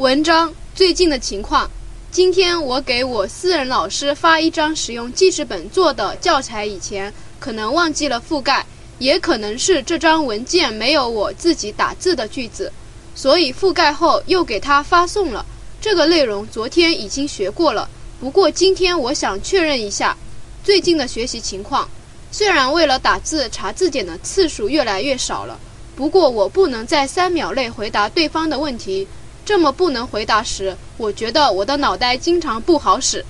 文章最近的情况。今天我给我私人老师发一张使用记事本做的教材，以前可能忘记了覆盖，也可能是这张文件没有我自己打字的句子，所以覆盖后又给他发送了。这个内容昨天已经学过了，不过今天我想确认一下最近的学习情况。虽然为了打字查字典的次数越来越少了，不过我不能在三秒内回答对方的问题。这么不能回答时，我觉得我的脑袋经常不好使。